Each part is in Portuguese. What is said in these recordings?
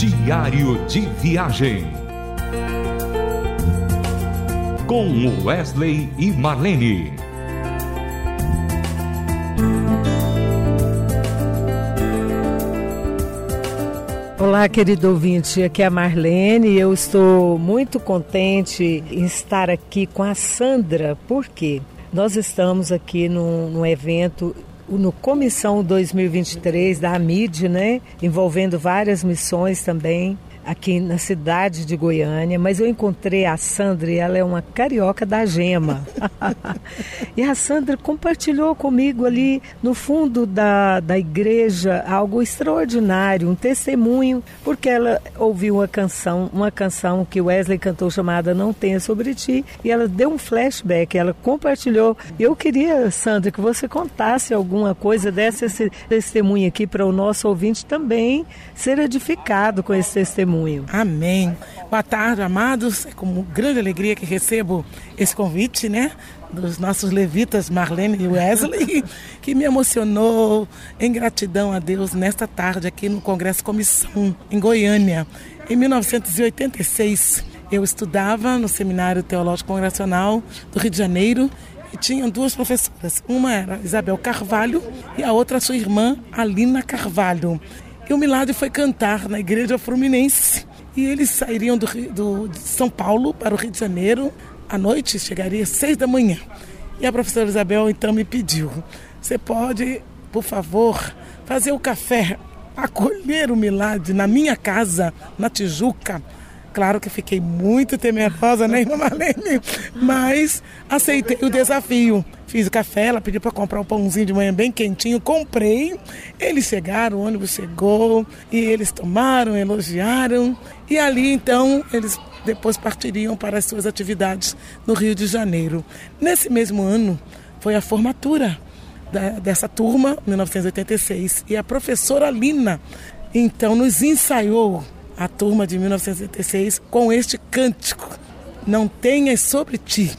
Diário de Viagem. Com Wesley e Marlene. Olá, querido ouvinte, aqui é a Marlene eu estou muito contente em estar aqui com a Sandra, porque nós estamos aqui num, num evento no Comissão 2023 da AMID, né? Envolvendo várias missões também aqui na cidade de Goiânia, mas eu encontrei a Sandra e ela é uma carioca da gema. e a Sandra compartilhou comigo ali no fundo da, da igreja algo extraordinário, um testemunho, porque ela ouviu uma canção, uma canção que Wesley cantou chamada Não Tenha Sobre Ti, e ela deu um flashback, ela compartilhou. Eu queria, Sandra, que você contasse alguma coisa dessa esse testemunho aqui para o nosso ouvinte também ser edificado com esse testemunho testemunho. Amém. Boa tarde, amados. É com grande alegria que recebo esse convite, né? Dos nossos levitas Marlene e Wesley, que me emocionou em gratidão a Deus nesta tarde aqui no Congresso Comissão, em Goiânia. Em 1986, eu estudava no Seminário Teológico Congregacional do Rio de Janeiro e tinha duas professoras. Uma era Isabel Carvalho e a outra sua irmã, Alina Carvalho. E o Milagre foi cantar na igreja Fluminense. E eles sairiam do, do, de São Paulo para o Rio de Janeiro. À noite, chegaria às seis da manhã. E a professora Isabel então me pediu: você pode, por favor, fazer o café, acolher o Milagre na minha casa, na Tijuca. Claro que fiquei muito temerosa, né, irmã Marlene? Mas aceitei o desafio. Fiz o café, ela pediu para comprar um pãozinho de manhã bem quentinho, comprei. Eles chegaram, o ônibus chegou e eles tomaram, elogiaram. E ali então eles depois partiriam para as suas atividades no Rio de Janeiro. Nesse mesmo ano foi a formatura da, dessa turma, 1986, e a professora Lina então nos ensaiou a turma de 1986 com este cântico: Não tenhas sobre ti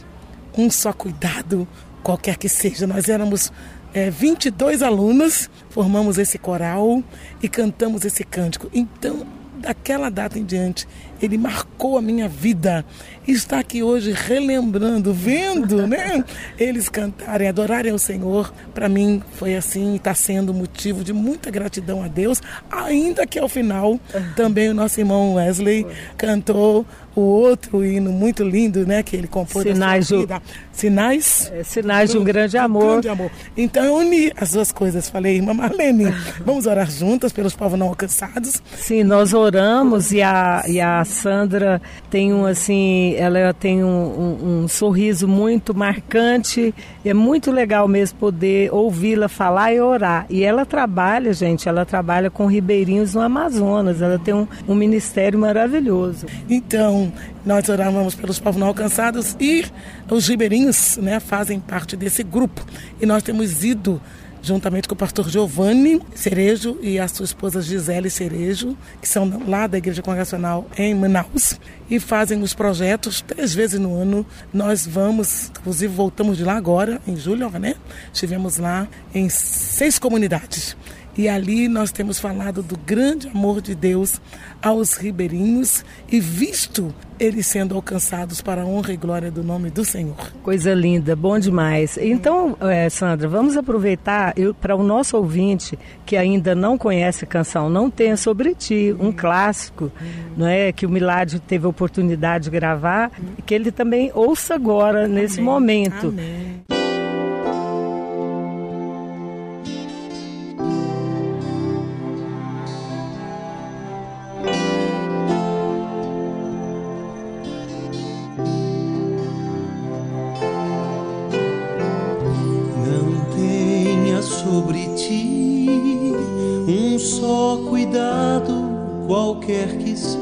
um só cuidado, qualquer que seja. Nós éramos é, 22 alunos, formamos esse coral e cantamos esse cântico. Então, daquela data em diante, ele marcou a minha vida. E está aqui hoje relembrando, vendo, né? Eles cantarem, adorarem o Senhor. Para mim foi assim, está sendo motivo de muita gratidão a Deus. Ainda que ao final também o nosso irmão Wesley cantou o outro hino muito lindo, né, que ele compôs Sinais da vida. Sinais? É, sinais de um grande amor. Um grande amor. Então eu uni as duas coisas. Falei, irmã Marlene, vamos orar juntas pelos povos não alcançados? Sim, nós oramos e a, e a Sandra tem um assim, ela tem um, um, um sorriso muito marcante. É muito legal mesmo poder ouvi-la falar e orar. E ela trabalha, gente, ela trabalha com ribeirinhos no Amazonas. Ela tem um, um ministério maravilhoso. Então, nós orávamos pelos povos não alcançados e os ribeirinhos né, fazem parte desse grupo. E nós temos ido juntamente com o pastor Giovanni Cerejo e a sua esposa Gisele Cerejo, que são lá da Igreja Congregacional em Manaus, e fazem os projetos três vezes no ano. Nós vamos, inclusive voltamos de lá agora, em julho, né? Estivemos lá em seis comunidades. E ali nós temos falado do grande amor de Deus aos ribeirinhos e visto eles sendo alcançados para a honra e glória do nome do Senhor. Coisa linda, bom demais. Então, é, Sandra, vamos aproveitar para o nosso ouvinte que ainda não conhece a canção Não Tenha Sobre Ti, um clássico, não é, que o Milagre teve a oportunidade de gravar, que ele também ouça agora, nesse Amém. momento. Amém.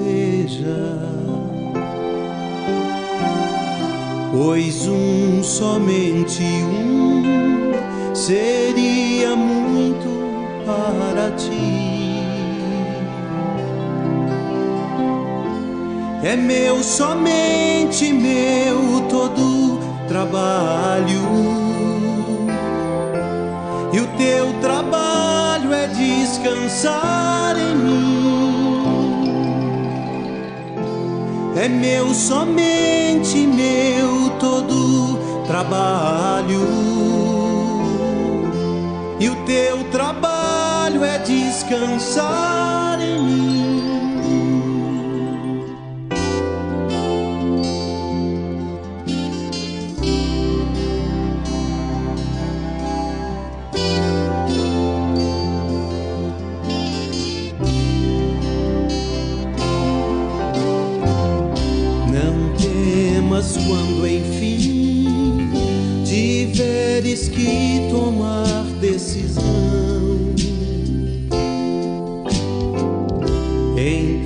Seja. Pois um, somente um, seria muito para ti. É meu, somente meu, todo trabalho. É meu, somente meu todo trabalho. E o teu trabalho é descansar em mim.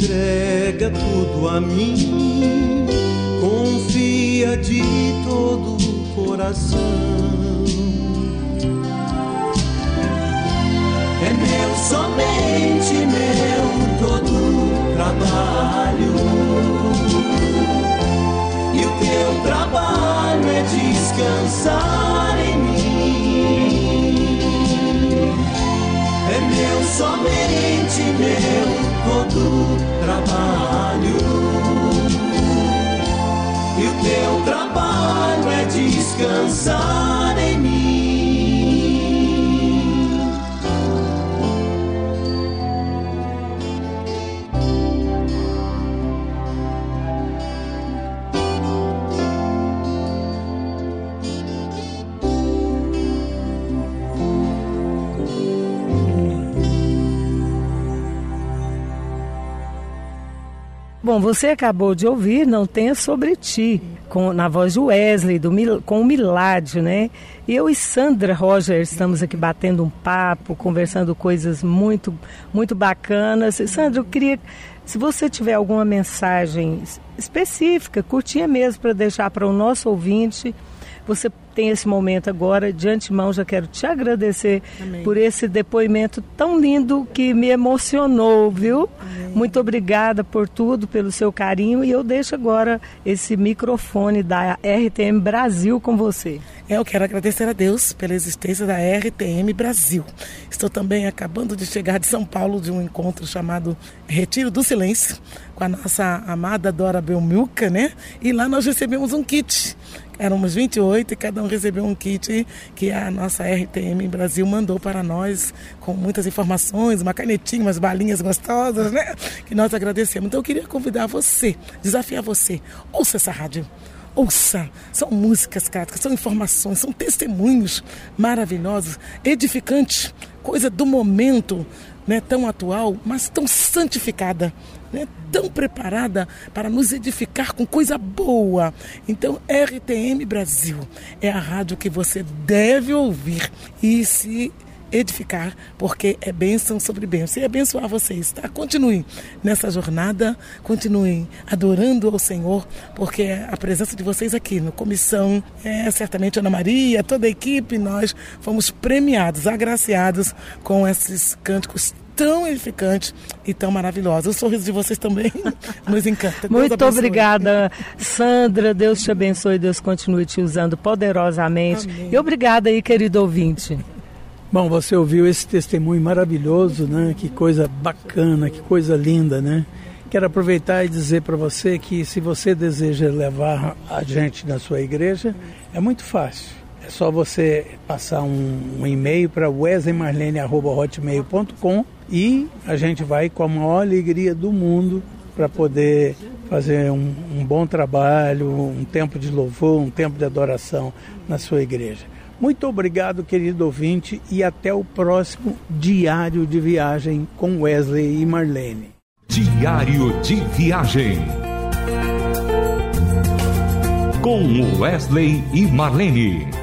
Entrega tudo a mim, confia de todo o coração. É meu, somente meu, todo trabalho e o teu trabalho é descansar em mim. É meu, somente Teu trabalho é descansar em mim. Bom, você acabou de ouvir Não Tenha Sobre Ti, com, na voz de Wesley, do, com o Miládio, né? Eu e Sandra Roger estamos aqui batendo um papo, conversando coisas muito, muito bacanas. Sandra, eu queria, se você tiver alguma mensagem específica, curtinha mesmo, para deixar para o nosso ouvinte, você tem esse momento agora. De antemão, já quero te agradecer Amém. por esse depoimento tão lindo que me emocionou, viu? Amém. Muito obrigada por tudo, pelo seu carinho. E eu deixo agora esse microfone da RTM Brasil com você. Eu quero agradecer a Deus pela existência da RTM Brasil. Estou também acabando de chegar de São Paulo de um encontro chamado Retiro do Silêncio com a nossa amada Dora Belmilca, né? E lá nós recebemos um kit Éramos 28 e cada um recebeu um kit que a nossa RTM Brasil mandou para nós, com muitas informações, uma canetinha, umas balinhas gostosas, né? Que nós agradecemos. Então eu queria convidar você, desafiar você, ouça essa rádio. Ouça, são músicas cráticas, são informações, são testemunhos maravilhosos, edificantes, coisa do momento, né, tão atual, mas tão santificada né, tão preparada para nos edificar com coisa boa. Então, RTM Brasil é a rádio que você deve ouvir e se edificar, porque é bênção sobre bênção. E abençoar vocês, tá? Continuem nessa jornada, continuem adorando ao Senhor, porque a presença de vocês aqui no Comissão, é certamente Ana Maria, toda a equipe, nós fomos premiados, agraciados com esses cânticos tão edificante e tão maravilhosa. O sorriso de vocês também nos encanta. Muito obrigada, Sandra. Deus te abençoe, Deus continue te usando poderosamente. Amém. E obrigada aí, querido ouvinte. Bom, você ouviu esse testemunho maravilhoso, né? Que coisa bacana, que coisa linda, né? Quero aproveitar e dizer para você que se você deseja levar a gente na sua igreja, é muito fácil é só você passar um, um e-mail para wesleymarlene.hotmail.com e a gente vai com a maior alegria do mundo para poder fazer um, um bom trabalho, um tempo de louvor, um tempo de adoração na sua igreja. Muito obrigado, querido ouvinte, e até o próximo Diário de Viagem com Wesley e Marlene. Diário de Viagem com Wesley e Marlene